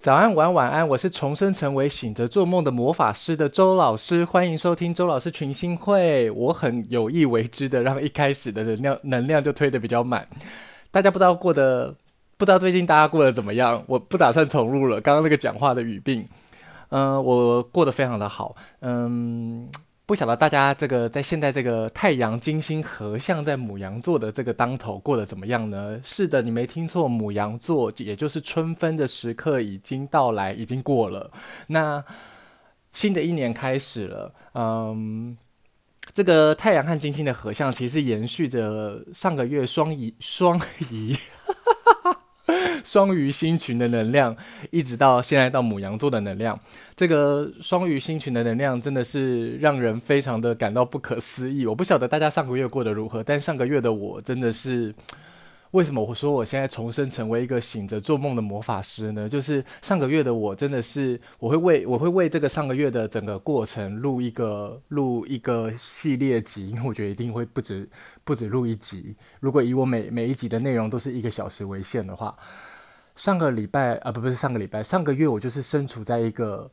早安，晚安，晚安！我是重生成为醒着做梦的魔法师的周老师，欢迎收听周老师群星会。我很有意为之的，让一开始的能量能量就推得比较满。大家不知道过得，不知道最近大家过得怎么样？我不打算重录了，刚刚那个讲话的语病。嗯、我过得非常的好。嗯。不晓得大家这个在现在这个太阳金星合相在牡羊座的这个当头过得怎么样呢？是的，你没听错，牡羊座也就是春分的时刻已经到来，已经过了。那新的一年开始了，嗯，这个太阳和金星的合相其实延续着上个月双鱼双鱼。双鱼星群的能量，一直到现在到牡羊座的能量，这个双鱼星群的能量真的是让人非常的感到不可思议。我不晓得大家上个月过得如何，但上个月的我真的是，为什么我说我现在重生成为一个醒着做梦的魔法师呢？就是上个月的我真的是，我会为我会为这个上个月的整个过程录一个录一个系列集，因为我觉得一定会不止不止录一集。如果以我每每一集的内容都是一个小时为限的话。上个礼拜啊，不不是上个礼拜，上个月我就是身处在一个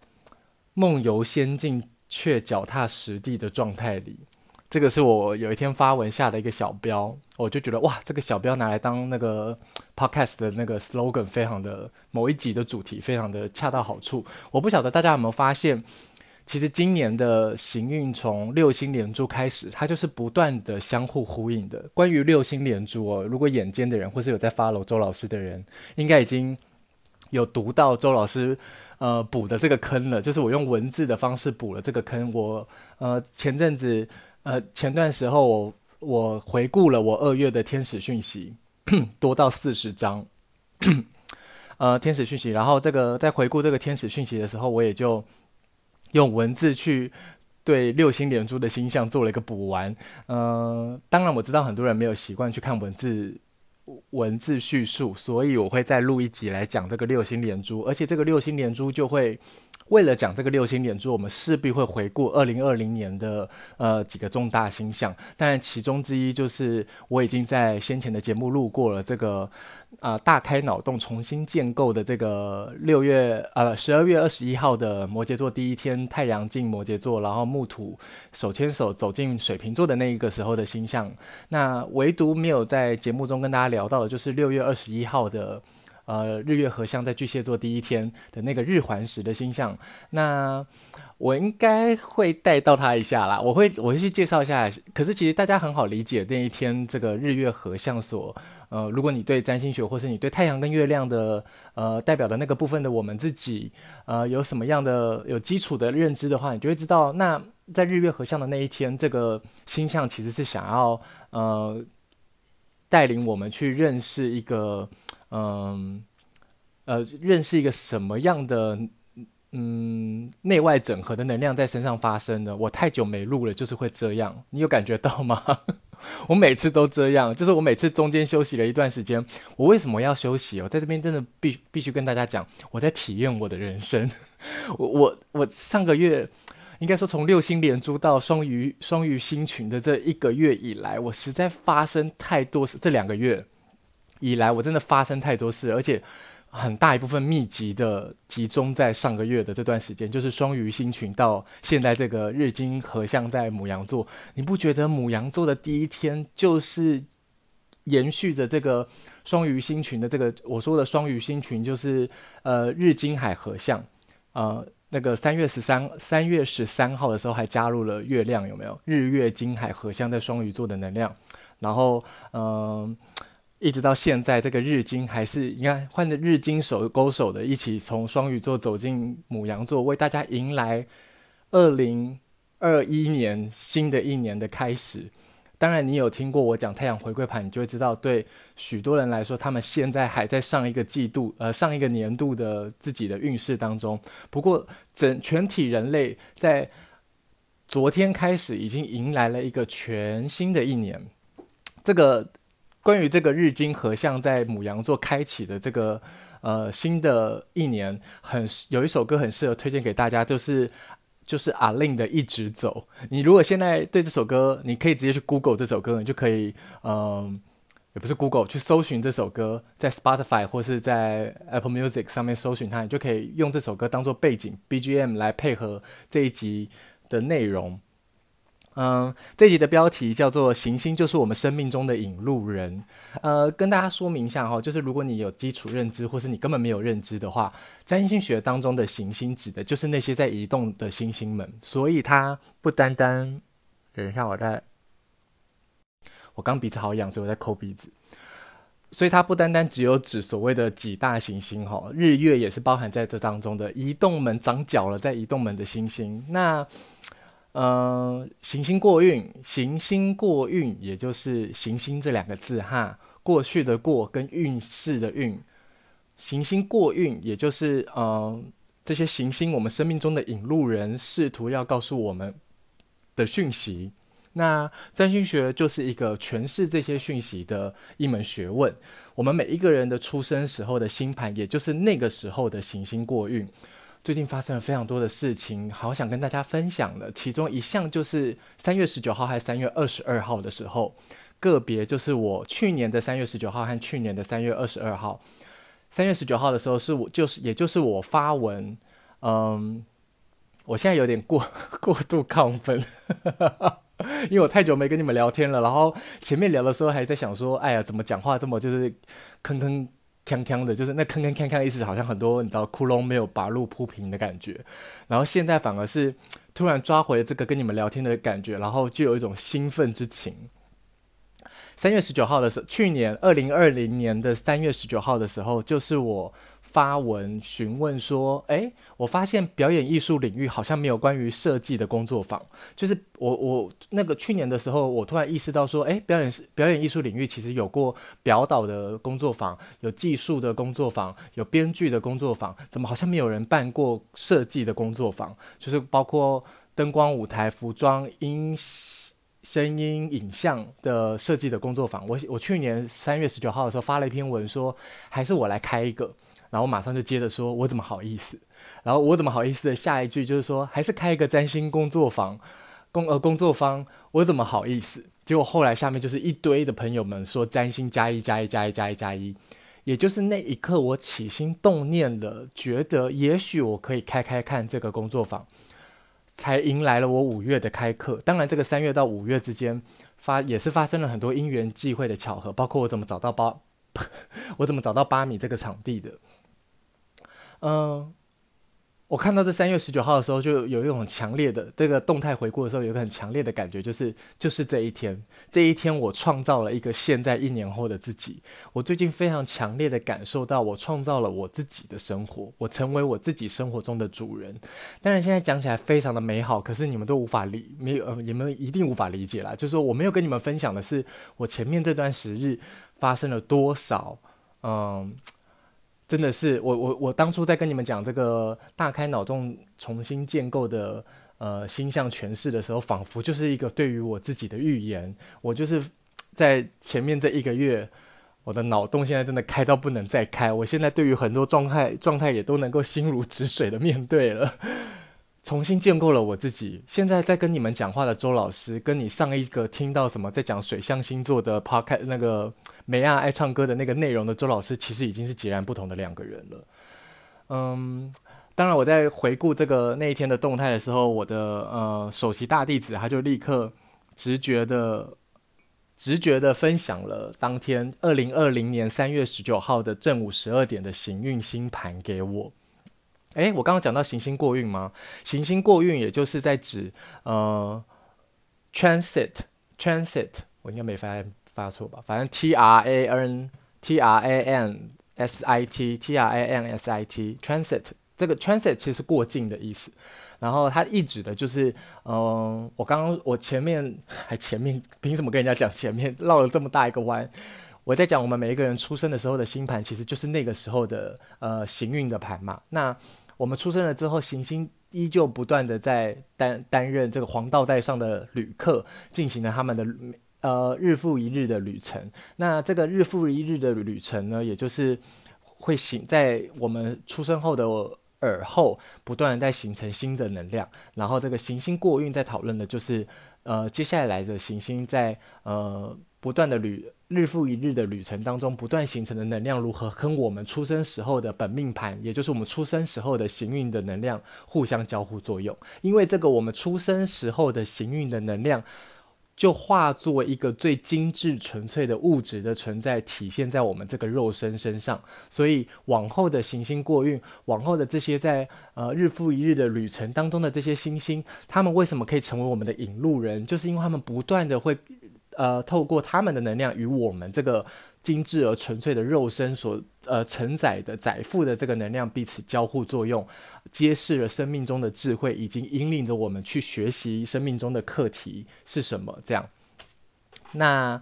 梦游仙境却脚踏实地的状态里。这个是我有一天发文下的一个小标，我就觉得哇，这个小标拿来当那个 podcast 的那个 slogan，非常的某一集的主题，非常的恰到好处。我不晓得大家有没有发现。其实今年的行运从六星连珠开始，它就是不断的相互呼应的。关于六星连珠哦，如果眼尖的人或是有在 follow 周老师的人，应该已经有读到周老师呃补的这个坑了。就是我用文字的方式补了这个坑。我呃前阵子呃前段时候我我回顾了我二月的天使讯息，多到四十张，呃 天使讯息。然后这个在回顾这个天使讯息的时候，我也就。用文字去对六星连珠的星象做了一个补完，嗯、呃，当然我知道很多人没有习惯去看文字文字叙述，所以我会再录一集来讲这个六星连珠，而且这个六星连珠就会。为了讲这个六星连珠，我们势必会回顾二零二零年的呃几个重大星象，但其中之一就是我已经在先前的节目录过了这个啊、大开脑洞重新建构的这个六月呃十二月二十一号的摩羯座第一天太阳进摩羯座，然后木土手牵手走进水瓶座的那一个时候的星象，那唯独没有在节目中跟大家聊到的就是六月二十一号的。呃，日月合相在巨蟹座第一天的那个日环食的星象，那我应该会带到他一下啦。我会我会去介绍一下。可是其实大家很好理解那一天这个日月合相所，呃，如果你对占星学或是你对太阳跟月亮的呃代表的那个部分的我们自己呃有什么样的有基础的认知的话，你就会知道，那在日月合相的那一天，这个星象其实是想要呃带领我们去认识一个。嗯，呃，认识一个什么样的嗯内外整合的能量在身上发生的？我太久没录了，就是会这样。你有感觉到吗？我每次都这样，就是我每次中间休息了一段时间，我为什么要休息？我在这边真的必必须跟大家讲，我在体验我的人生。我我我上个月应该说从六星连珠到双鱼双鱼星群的这一个月以来，我实在发生太多事。这两个月。以来，我真的发生太多事，而且很大一部分密集的集中在上个月的这段时间，就是双鱼星群到现在这个日金合相在母羊座。你不觉得母羊座的第一天就是延续着这个双鱼星群的这个我说的双鱼星群，就是呃日金海合相，呃那个三月十三三月十三号的时候还加入了月亮，有没有日月金海合相在双鱼座的能量？然后嗯。一直到现在，这个日金还是你看换着日金手勾手的，一起从双鱼座走进母羊座，为大家迎来二零二一年新的一年的开始。当然，你有听过我讲太阳回归盘，你就会知道，对许多人来说，他们现在还在上一个季度，呃，上一个年度的自己的运势当中。不过，整全体人类在昨天开始已经迎来了一个全新的一年。这个。关于这个日金合相在牡羊座开启的这个呃新的一年，很有一首歌很适合推荐给大家，就是就是 A-Lin 的一直走。你如果现在对这首歌，你可以直接去 Google 这首歌，你就可以嗯、也不是 Google 去搜寻这首歌，在 Spotify 或是在 Apple Music 上面搜寻它，你就可以用这首歌当做背景 BGM 来配合这一集的内容。嗯，这集的标题叫做“行星就是我们生命中的引路人”。呃，跟大家说明一下哈，就是如果你有基础认知，或是你根本没有认知的话，占星学当中的行星指的就是那些在移动的星星们，所以它不单单……等一下，我在。我刚鼻子好痒，所以我在抠鼻子。所以它不单单只有指所谓的几大行星哈，日月也是包含在这当中的。移动门长脚了，在移动门的星星。那，呃，行星过运，行星过运，也就是行星这两个字哈，过去的过跟运势的运，行星过运，也就是呃这些行星，我们生命中的引路人，试图要告诉我们的讯息。那占星学就是一个诠释这些讯息的一门学问。我们每一个人的出生时候的星盘，也就是那个时候的行星过运。最近发生了非常多的事情，好想跟大家分享的。其中一项就是三月十九号还是三月二十二号的时候，个别就是我去年的三月十九号和去年的三月二十二号。三月十九号的时候是我就是也就是我发文，嗯，我现在有点过 过度亢奋。因为我太久没跟你们聊天了，然后前面聊的时候还在想说，哎呀，怎么讲话这么就是坑坑锵锵的，就是那坑坑锵锵的意思，好像很多你知道窟窿没有把路铺平的感觉。然后现在反而是突然抓回这个跟你们聊天的感觉，然后就有一种兴奋之情。三月十九号的时候，去年二零二零年的三月十九号的时候，就是我。发文询问说：“诶，我发现表演艺术领域好像没有关于设计的工作坊。就是我我那个去年的时候，我突然意识到说，诶，表演表演艺术领域其实有过表导的工作坊，有技术的工作坊，有编剧的工作坊，怎么好像没有人办过设计的工作坊？就是包括灯光、舞台、服装、音、声音、影像的设计的工作坊。我我去年三月十九号的时候发了一篇文说，还是我来开一个。”然后我马上就接着说：“我怎么好意思？”然后我怎么好意思的下一句就是说：“还是开一个占星工作坊，工呃工作坊，我怎么好意思？”结果后来下面就是一堆的朋友们说：“占星加一加一加一加一加一。”也就是那一刻，我起心动念了，觉得也许我可以开开看这个工作坊，才迎来了我五月的开课。当然，这个三月到五月之间发也是发生了很多因缘际会的巧合，包括我怎么找到八，我怎么找到八米这个场地的。嗯，我看到这三月十九号的时候，就有一种强烈的这个动态回顾的时候，有个很强烈的感觉，就是就是这一天，这一天我创造了一个现在一年后的自己。我最近非常强烈的感受到，我创造了我自己的生活，我成为我自己生活中的主人。当然，现在讲起来非常的美好，可是你们都无法理，没有，你们一定无法理解啦。就是说，我没有跟你们分享的是，我前面这段时日发生了多少，嗯。真的是我我我当初在跟你们讲这个大开脑洞重新建构的呃星象诠释的时候，仿佛就是一个对于我自己的预言。我就是在前面这一个月，我的脑洞现在真的开到不能再开。我现在对于很多状态状态也都能够心如止水的面对了。重新建构了我自己。现在在跟你们讲话的周老师，跟你上一个听到什么在讲水象星座的 podcast 那个美亚爱唱歌的那个内容的周老师，其实已经是截然不同的两个人了。嗯，当然我在回顾这个那一天的动态的时候，我的呃首席大弟子他就立刻直觉的直觉的分享了当天二零二零年三月十九号的正午十二点的行运星盘给我。诶，我刚刚讲到行星过运吗？行星过运也就是在指呃，transit，transit，我应该没发发错吧？反正 T R A N T R A N S I T T R A N S I T，transit 这个 transit 其实是过境的意思。然后它意指的就是，嗯、我刚刚我前面还前面凭什么跟人家讲前面绕了这么大一个弯？我在讲我们每一个人出生的时候的星盘，其实就是那个时候的呃行运的盘嘛。那我们出生了之后，行星依旧不断的在担担任这个黄道带上的旅客，进行了他们的呃日复一日的旅程。那这个日复一日的旅程呢，也就是会形在我们出生后的耳后，不断的在形成新的能量。然后这个行星过运在讨论的就是呃接下来的行星在呃。不断的旅日复一日的旅程当中，不断形成的能量如何跟我们出生时候的本命盘，也就是我们出生时候的行运的能量互相交互作用。因为这个我们出生时候的行运的能量，就化作一个最精致纯粹的物质的存在，体现在我们这个肉身身上。所以往后的行星过运，往后的这些在呃日复一日的旅程当中的这些星星，他们为什么可以成为我们的引路人？就是因为他们不断的会。呃，透过他们的能量与我们这个精致而纯粹的肉身所呃承载的载负的这个能量彼此交互作用，揭示了生命中的智慧，已经引领着我们去学习生命中的课题是什么。这样，那。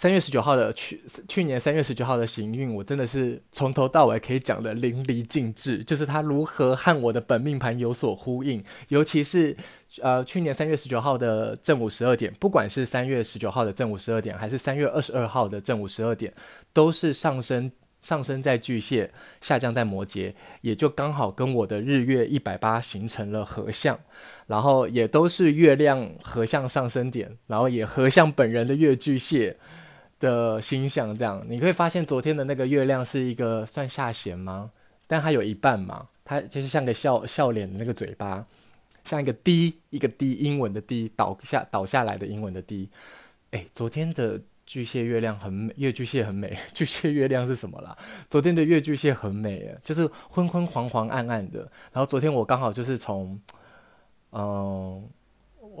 三月十九号的去去年三月十九号的行运，我真的是从头到尾可以讲得淋漓尽致，就是它如何和我的本命盘有所呼应，尤其是呃去年三月十九号的正午十二点，不管是三月十九号的正午十二点，还是三月二十二号的正午十二点，都是上升上升在巨蟹，下降在摩羯，也就刚好跟我的日月一百八形成了合相，然后也都是月亮合相上升点，然后也合相本人的月巨蟹。的星象这样，你会发现昨天的那个月亮是一个算下弦吗？但它有一半嘛，它就是像个笑笑脸的那个嘴巴，像一个 D，一个 D，英文的 D 倒下倒下来的英文的 D。哎，昨天的巨蟹月亮很美，月巨蟹很美。巨蟹月亮是什么啦？昨天的月巨蟹很美，就是昏昏黄黄暗暗的。然后昨天我刚好就是从，嗯、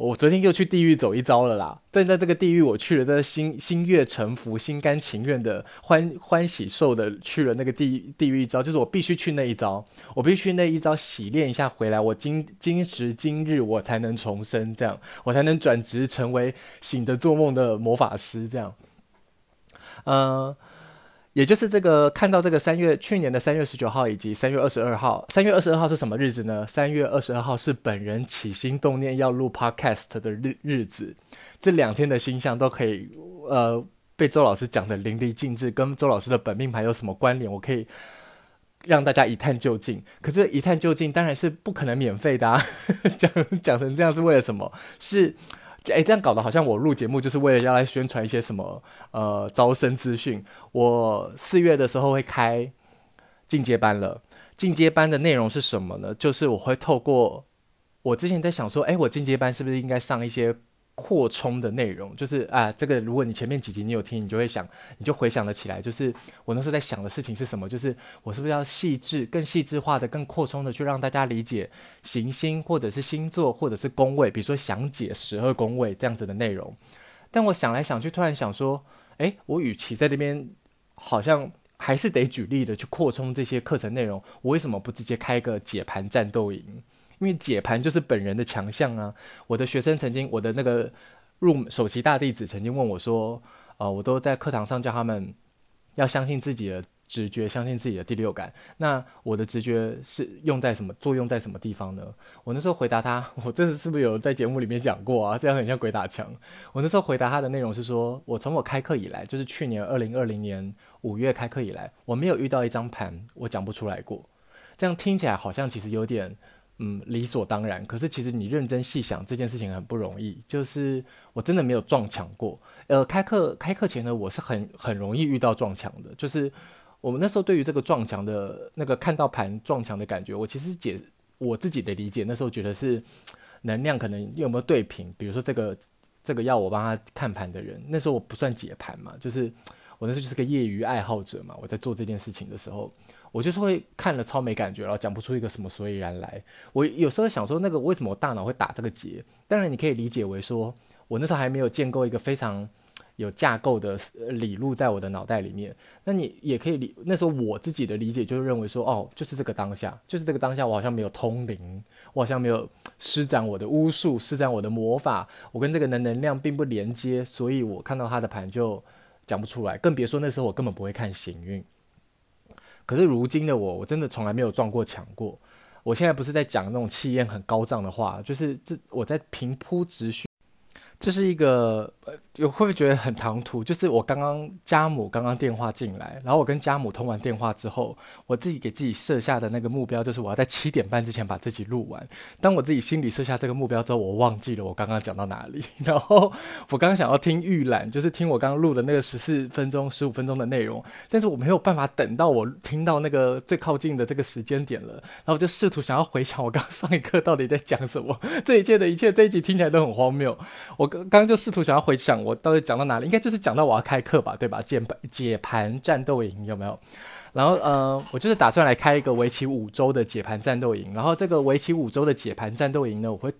我昨天又去地狱走一遭了啦！但在这个地狱，我去了，这心心悦诚服、心甘情愿的欢欢喜受的去了那个地地狱一遭，就是我必须去那一遭，我必须那一遭洗练一下回来，我今今时今日我才能重生，这样。我才能转职成为醒着做梦的魔法师，这样，嗯、也就是这个看到这个三月去年的三月十九号以及三月二十二号，三月二十二号是什么日子呢？三月二十二号是本人起心动念要录 podcast 的日日子，这两天的星象都可以呃被周老师讲得淋漓尽致，跟周老师的本命盘有什么关联？我可以让大家一探究竟。可是，一探究竟当然是不可能免费的啊！讲讲成这样是为了什么？是。哎，这样搞得好像我录节目就是为了要来宣传一些什么呃招生资讯。我四月的时候会开进阶班了，进阶班的内容是什么呢？就是我会透过我之前在想说，哎，我进阶班是不是应该上一些。扩充的内容就是啊，这个如果你前面几集你有听，你就会想，你就回想得起来，就是我那时候在想的事情是什么？就是我是不是要细致、更细致化的、更扩充的去让大家理解行星或者是星座或者是宫位，比如说详解十二宫位这样子的内容。但我想来想去，突然想说，诶，我与其在这边好像还是得举例的去扩充这些课程内容，我为什么不直接开个解盘战斗营？因为解盘就是本人的强项啊！我的学生曾经，我的那个入首席大弟子曾经问我说：“呃，我都在课堂上教他们要相信自己的直觉，相信自己的第六感。那我的直觉是用在什么作用在什么地方呢？”我那时候回答他：“ 我这是不是有在节目里面讲过啊？这样很像鬼打墙。”我那时候回答他的内容是说：“我从我开课以来，就是去年二零二零年五月开课以来，我没有遇到一张盘我讲不出来过。这样听起来好像其实有点。”嗯，理所当然。可是其实你认真细想，这件事情很不容易。就是我真的没有撞墙过。呃，开课开课前呢，我是很很容易遇到撞墙的。就是我们那时候对于这个撞墙的那个看到盘撞墙的感觉，我其实解我自己的理解，那时候觉得是 能量可能有没有对平。比如说这个这个要我帮他看盘的人，那时候我不算解盘嘛，就是我那时候就是个业余爱好者嘛。我在做这件事情的时候。我就是会看了超没感觉，然后讲不出一个什么所以然来。我有时候想说，那个为什么我大脑会打这个结？当然你可以理解为说，我那时候还没有建构一个非常有架构的理路在我的脑袋里面。那你也可以理，那时候我自己的理解就是认为说，哦，就是这个当下，就是这个当下，我好像没有通灵，我好像没有施展我的巫术，施展我的魔法，我跟这个能能量并不连接，所以我看到他的盘就讲不出来，更别说那时候我根本不会看行运。可是如今的我，我真的从来没有撞过墙过。我现在不是在讲那种气焰很高涨的话，就是这我在平铺直叙。这是一个有会不会觉得很唐突？就是我刚刚家母刚刚电话进来，然后我跟家母通完电话之后，我自己给自己设下的那个目标就是我要在七点半之前把这集录完。当我自己心里设下这个目标之后，我忘记了我刚刚讲到哪里。然后我刚刚想要听预览，就是听我刚刚录的那个十四分钟、十五分钟的内容，但是我没有办法等到我听到那个最靠近的这个时间点了，然后我就试图想要回想我刚刚上一课到底在讲什么。这一切的一切，这一集听起来都很荒谬。我刚刚就试图想要回想我到底讲到哪里，应该就是讲到我要开课吧，对吧？解盘解盘战斗营有没有？然后呃，我就是打算来开一个为期五周的解盘战斗营。然后这个为期五周的解盘战斗营呢，我会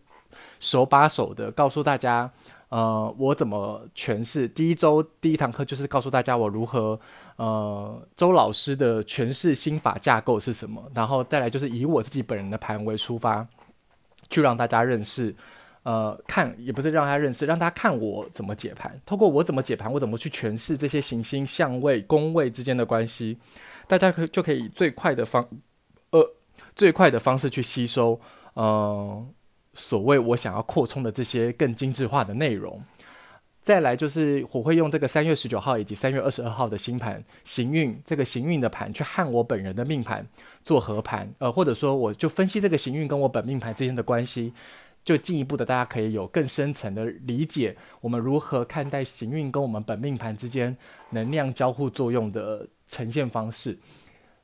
手把手的告诉大家，呃，我怎么诠释。第一周第一堂课就是告诉大家我如何呃周老师的诠释心法架构是什么，然后再来就是以我自己本人的盘为出发，去让大家认识。呃，看也不是让他认识，让他看我怎么解盘。透过我怎么解盘，我怎么去诠释这些行星、相位、宫位之间的关系，大家可就可以最快的方，呃，最快的方式去吸收，呃，所谓我想要扩充的这些更精致化的内容。再来就是我会用这个三月十九号以及三月二十二号的星盘行运，这个行运的盘去和我本人的命盘做合盘，呃，或者说我就分析这个行运跟我本命盘之间的关系。就进一步的，大家可以有更深层的理解，我们如何看待行运跟我们本命盘之间能量交互作用的呈现方式。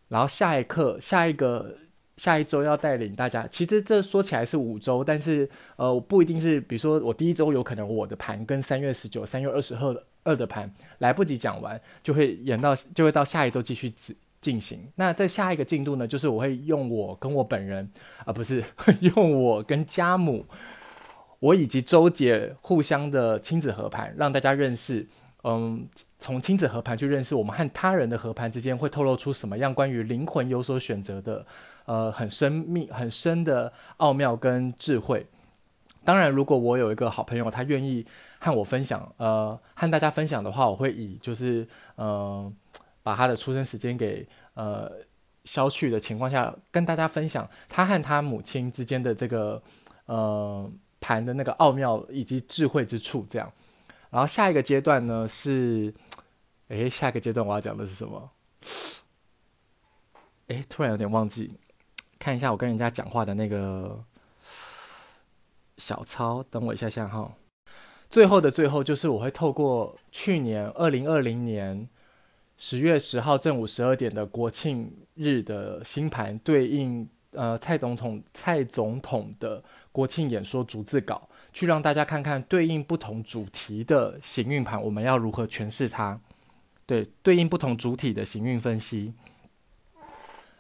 然后下一课，下一个下一周要带领大家，其实这说起来是五周，但是呃，不一定是，比如说我第一周有可能我的盘跟三月十九、三月二十二的盘来不及讲完，就会延到就会到下一周继续进行。那在下一个进度呢，就是我会用我跟我本人，啊、不是 用我跟家母，我以及周姐互相的亲子合盘，让大家认识。嗯，从亲子合盘去认识我们和他人的合盘之间会透露出什么样关于灵魂有所选择的，呃，很深密、很深的奥妙跟智慧。当然，如果我有一个好朋友，他愿意和我分享，呃，和大家分享的话，我会以就是嗯。把他的出生时间给呃消去的情况下，跟大家分享他和他母亲之间的这个呃盘的那个奥妙以及智慧之处，这样。然后下一个阶段呢是，诶，下一个阶段我要讲的是什么？诶，突然有点忘记，看一下我跟人家讲话的那个小抄，等我一下下哈。最后的最后，就是我会透过去年二零二零年。十月十号正午十二点的国庆日的星盘对应，呃，蔡总统蔡总统的国庆演说逐字稿，去让大家看看对应不同主题的行运盘，我们要如何诠释它？对，对应不同主体的行运分析。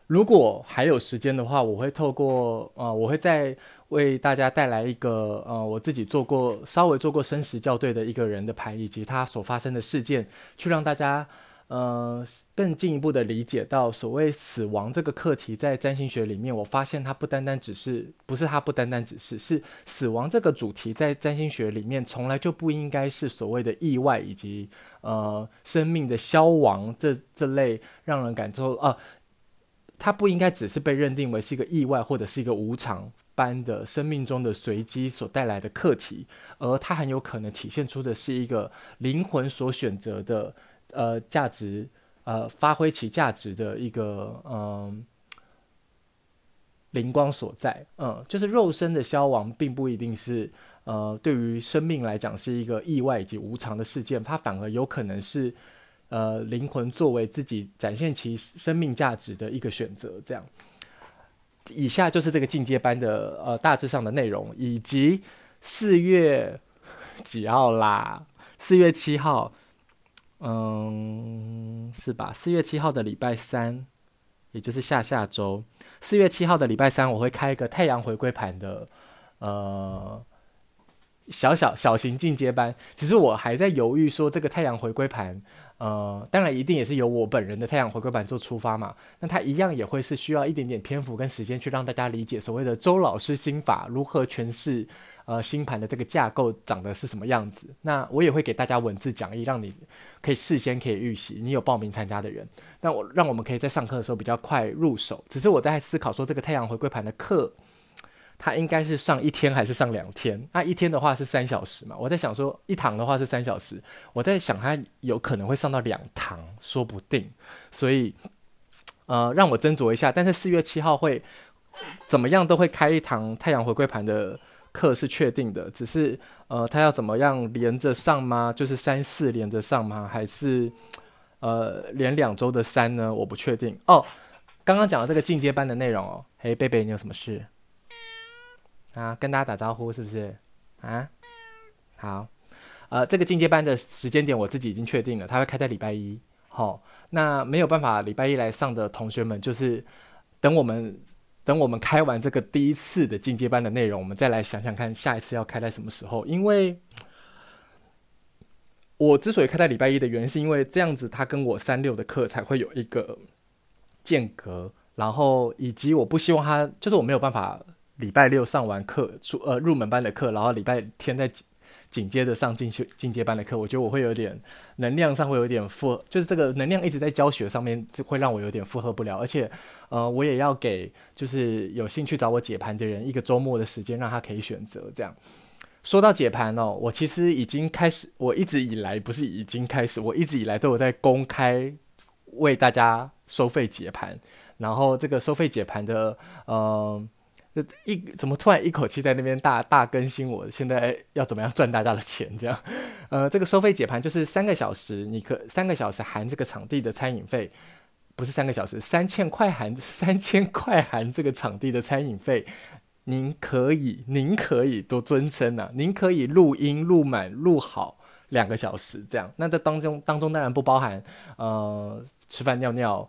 如果还有时间的话，我会透过呃，我会再为大家带来一个呃，我自己做过稍微做过生时校对的一个人的盘，以及他所发生的事件，去让大家。呃，更进一步的理解到所谓死亡这个课题，在占星学里面，我发现它不单单只是，不是它不单单只是，是死亡这个主题在占星学里面从来就不应该是所谓的意外以及呃生命的消亡这这类让人感受啊，它不应该只是被认定为是一个意外或者是一个无常般的生命中的随机所带来的课题，而它很有可能体现出的是一个灵魂所选择的。呃，价值，呃，发挥其价值的一个，嗯、灵光所在，嗯，就是肉身的消亡，并不一定是，呃，对于生命来讲是一个意外以及无常的事件，它反而有可能是，呃，灵魂作为自己展现其生命价值的一个选择。这样，以下就是这个进阶班的，呃，大致上的内容，以及四月几号啦？四月七号。嗯，是吧？四月七号的礼拜三，也就是下下周，四月七号的礼拜三，我会开一个太阳回归盘的，呃。小小小型进阶班，其实我还在犹豫说这个太阳回归盘，呃，当然一定也是由我本人的太阳回归盘做出发嘛。那它一样也会是需要一点点篇幅跟时间去让大家理解所谓的周老师心法如何诠释，呃，星盘的这个架构长得是什么样子。那我也会给大家文字讲义，让你可以事先可以预习。你有报名参加的人，那我让我们可以在上课的时候比较快入手。只是我在思考说这个太阳回归盘的课。他应该是上一天还是上两天？那一天的话是三小时嘛？我在想说一堂的话是三小时，我在想他有可能会上到两堂，说不定。所以，呃，让我斟酌一下。但是四月七号会怎么样都会开一堂太阳回归盘的课是确定的，只是呃，他要怎么样连着上吗？就是三四连着上吗？还是呃连两周的三呢？我不确定哦。刚刚讲的这个进阶班的内容哦，嘿，贝贝，你有什么事？啊，跟大家打招呼是不是？啊，好，呃，这个进阶班的时间点我自己已经确定了，它会开在礼拜一。好、那没有办法礼拜一来上的同学们，就是等我们等我们开完这个第一次的进阶班的内容，我们再来想想看下一次要开在什么时候。因为 我之所以开在礼拜一的原因，是因为这样子，它跟我三六的课才会有一个间隔，然后以及我不希望它，就是我没有办法。礼拜六上完课，出呃入门班的课，然后礼拜天再紧接着上进修进阶班的课，我觉得我会有点能量上会有点负，就是这个能量一直在教学上面，就会让我有点负荷不了，而且呃我也要给就是有兴趣找我解盘的人一个周末的时间，让他可以选择这样。说到解盘哦，我其实已经开始，我一直以来不是已经开始，我一直以来都有在公开为大家收费解盘，然后这个收费解盘的呃。一怎么突然一口气在那边大大更新？我现在要怎么样赚大家的钱？这样，呃，这个收费解盘就是三个小时，你可三个小时含这个场地的餐饮费，不是三个小时，三千块含 三千块含这个场地的餐饮费。您可以，您可以多尊称啊，您可以录音录满录好两个小时这样。那这当中当中当然不包含呃吃饭尿尿。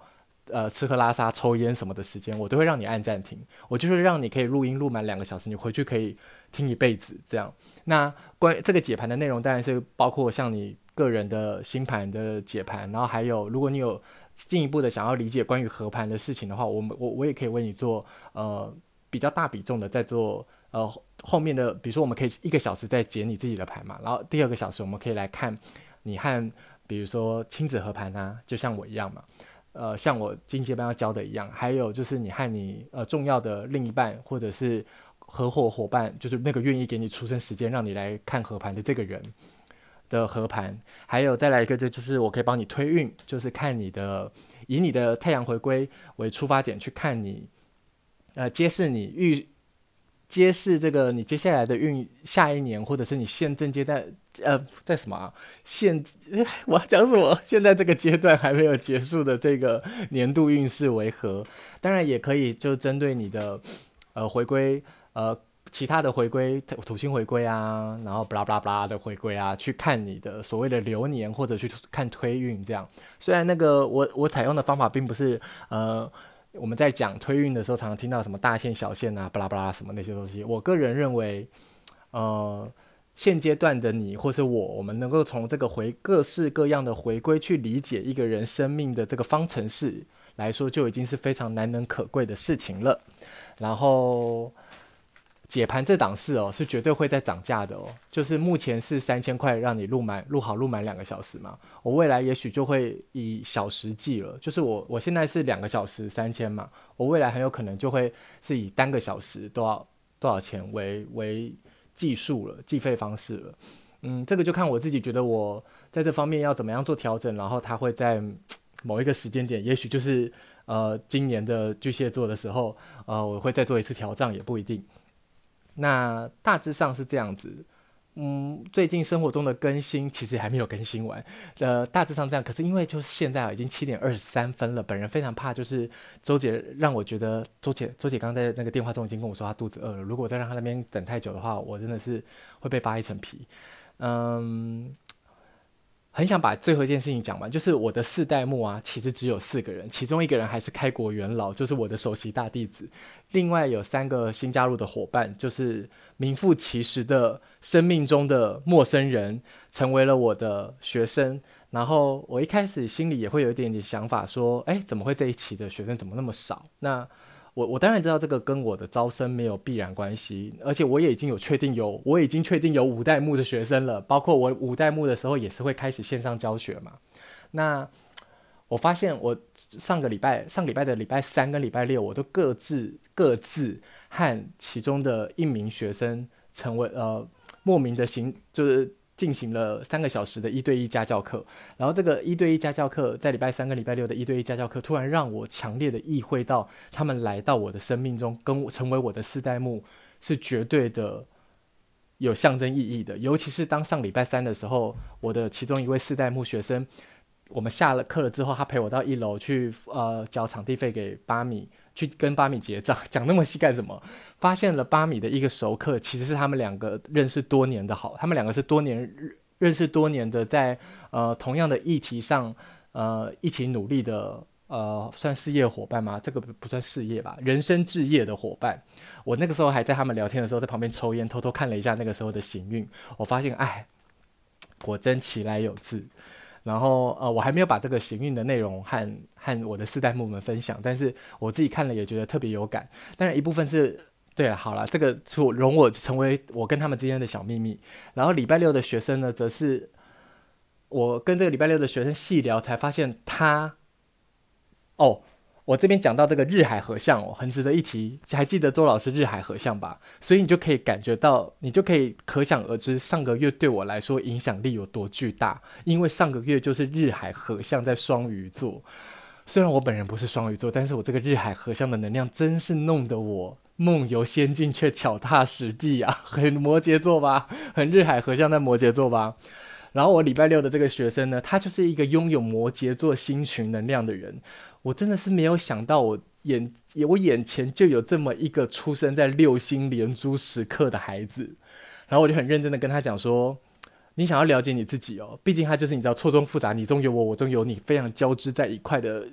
呃，吃喝拉撒、抽烟什么的时间，我都会让你按暂停。我就是让你可以录音录满两个小时，你回去可以听一辈子这样。那关于这个解盘的内容，当然是包括像你个人的星盘的解盘，然后还有如果你有进一步的想要理解关于合盘的事情的话，我们我我也可以为你做呃比较大比重的在做呃后面的，比如说我们可以一个小时再解你自己的盘嘛，然后第二个小时我们可以来看你和比如说亲子合盘啊，就像我一样嘛。呃，像我经济班要教的一样，还有就是你和你呃重要的另一半或者是合伙伙伴，就是那个愿意给你出生时间让你来看合盘的这个人的合盘，还有再来一个就就是我可以帮你推运，就是看你的以你的太阳回归为出发点去看你，呃，揭示你预。揭示这个你接下来的运，下一年或者是你现正阶段，呃，在什么啊？现 我要讲什么？现在这个阶段还没有结束的这个年度运势为何？当然也可以就针对你的呃回归，呃其他的回归土星回归啊，然后巴拉巴拉巴拉的回归啊，去看你的所谓的流年或者去看推运这样。虽然那个我我采用的方法并不是呃。我们在讲推运的时候，常常听到什么大线、小线啊，巴拉巴拉什么那些东西。我个人认为，呃，现阶段的你或是我，我们能够从这个回各式各样的回归去理解一个人生命的这个方程式来说，就已经是非常难能可贵的事情了。然后。解盘这档事哦，是绝对会再涨价的哦。就是目前是三千块，让你录满、录好、录满两个小时嘛。我未来也许就会以小时计了。就是我我现在是两个小时三千嘛，我未来很有可能就会是以单个小时多少多少钱为为计数了，计费方式了。嗯，这个就看我自己觉得我在这方面要怎么样做调整，然后它会在 某一个时间点，也许就是呃今年的巨蟹座的时候，呃我会再做一次调整，也不一定。那大致上是这样子，嗯，最近生活中的更新其实还没有更新完，呃，大致上这样。可是因为就是现在，已经七点二十三分了，本人非常怕，就是周姐让我觉得，周姐，周姐刚刚在那个电话中已经跟我说她肚子饿了，如果再让她那边等太久的话，我真的是会被扒一层皮，嗯。很想把最后一件事情讲完，就是我的四代目啊，其实只有四个人，其中一个人还是开国元老，就是我的首席大弟子。另外有三个新加入的伙伴，就是名副其实的生命中的陌生人，成为了我的学生。然后我一开始心里也会有一点点想法，说，哎，怎么会这一期的学生怎么那么少？那。我我当然知道这个跟我的招生没有必然关系，而且我也已经有确定有，我已经确定有五代目的学生了，包括我五代目的时候也是会开始线上教学嘛。那我发现我上个礼拜、上礼拜的礼拜三跟礼拜六，我都各自各自和其中的一名学生成为呃莫名的行，就是进行了三个小时的一对一家教课。然后这个一对一家教课在礼拜三跟礼拜六的一对一家教课，突然让我强烈的意会到，他们来到我的生命中，跟我成为我的四代目是绝对的有象征意义的。尤其是当上礼拜三的时候，我的其中一位四代目学生。我们下了课了之后，他陪我到一楼去，呃，交场地费给巴米，去跟巴米结账。讲那么细干什么？发现了巴米的一个熟客，其实是他们两个认识多年的好，他们两个是多年认识多年的在，呃同样的议题上，呃一起努力的，呃算事业伙伴吗？这个不算事业吧，人生置业的伙伴。我那个时候还在他们聊天的时候，在旁边抽烟，偷偷看了一下那个时候的行运，我发现，哎，果真其来有自。然后呃，我还没有把这个行运的内容和和我的四代目们分享，但是我自己看了也觉得特别有感。当然一部分是对了，好了，这个处容我成为我跟他们之间的小秘密。然后礼拜六的学生呢，则是我跟这个礼拜六的学生细聊，才发现他哦。我这边讲到这个日海合相哦，很值得一提。还记得周老师日海合相吧？所以你就可以感觉到，你就可以可想而知，上个月对我来说影响力有多巨大。因为上个月就是日海合相在双鱼座，虽然我本人不是双鱼座，但是我这个日海合相的能量真是弄得我梦游仙境却脚踏实地啊，很摩羯座吧？很日海合相在摩羯座吧？然后我礼拜六的这个学生呢，他就是一个拥有摩羯座星群能量的人。我真的是没有想到，我眼我眼前就有这么一个出生在六星连珠时刻的孩子，然后我就很认真的跟他讲说：“你想要了解你自己哦，毕竟他就是你知道错综复杂，你中有我，我中有你，非常交织在一块的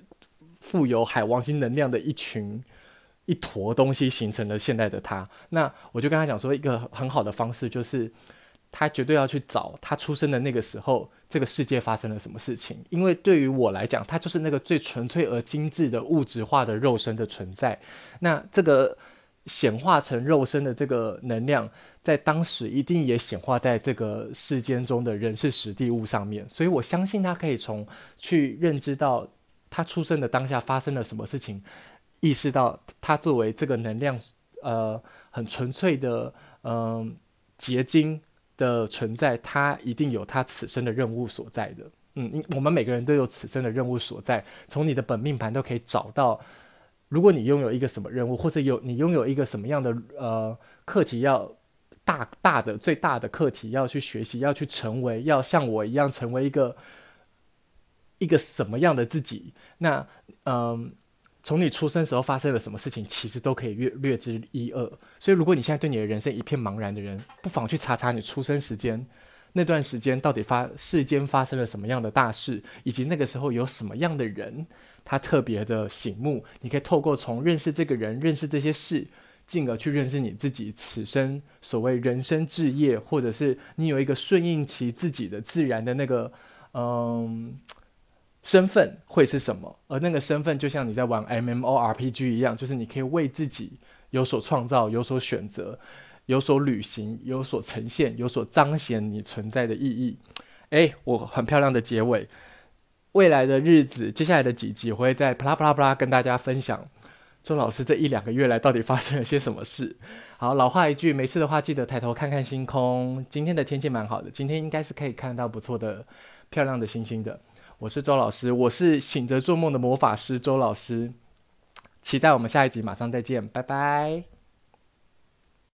富有海王星能量的一群一坨东西，形成了现在的他。”那我就跟他讲说，一个很好的方式就是。他绝对要去找他出生的那个时候，这个世界发生了什么事情？因为对于我来讲，他就是那个最纯粹而精致的物质化的肉身的存在。那这个显化成肉身的这个能量，在当时一定也显化在这个世间中的人事实地物上面。所以我相信他可以从去认知到他出生的当下发生了什么事情，意识到他作为这个能量，呃，很纯粹的，嗯、结晶。的存在，他一定有他此生的任务所在的。嗯，我们每个人都有此生的任务所在，从你的本命盘都可以找到。如果你拥有一个什么任务，或者有你拥有一个什么样的呃课题，要大大的最大的课题要去学习，要去成为，要像我一样成为一个一个什么样的自己？那嗯。从你出生时候发生了什么事情，其实都可以略略知一二。所以，如果你现在对你的人生一片茫然的人，不妨去查查你出生时间那段时间到底发世间发生了什么样的大事，以及那个时候有什么样的人他特别的醒目。你可以透过从认识这个人、认识这些事，进而去认识你自己此生所谓人生志业，或者是你有一个顺应其自己的自然的那个嗯。身份会是什么？而那个身份就像你在玩 MMORPG 一样，就是你可以为自己有所创造、有所选择、有所旅行、有所呈现、有所彰显你存在的意义。诶，我很漂亮的结尾。未来的日子，接下来的几集，我会在啪啦啪啦啪啦跟大家分享周老师这一两个月来到底发生了些什么事。好，老话一句，没事的话记得抬头看看星空。今天的天气蛮好的，今天应该是可以看到不错的、漂亮的星星的。我是周老师，我是醒着做梦的魔法师周老师，期待我们下一集马上再见，拜拜。